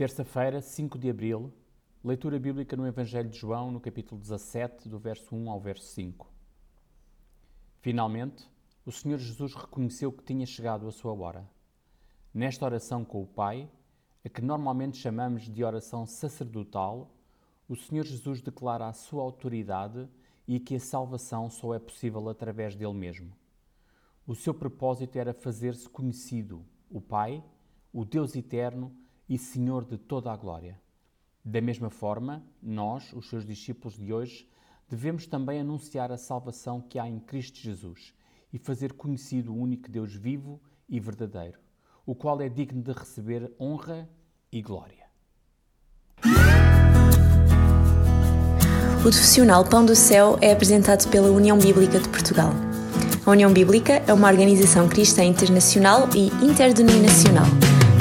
Terça-feira, 5 de abril, leitura bíblica no Evangelho de João, no capítulo 17, do verso 1 ao verso 5. Finalmente, o Senhor Jesus reconheceu que tinha chegado a sua hora. Nesta oração com o Pai, a que normalmente chamamos de oração sacerdotal, o Senhor Jesus declara a sua autoridade e que a salvação só é possível através dele mesmo. O seu propósito era fazer-se conhecido, o Pai, o Deus eterno e Senhor de toda a glória. Da mesma forma, nós, os seus discípulos de hoje, devemos também anunciar a salvação que há em Cristo Jesus e fazer conhecido o único Deus vivo e verdadeiro, o qual é digno de receber honra e glória. O profissional Pão do Céu é apresentado pela União Bíblica de Portugal. A União Bíblica é uma organização cristã internacional e interdenominacional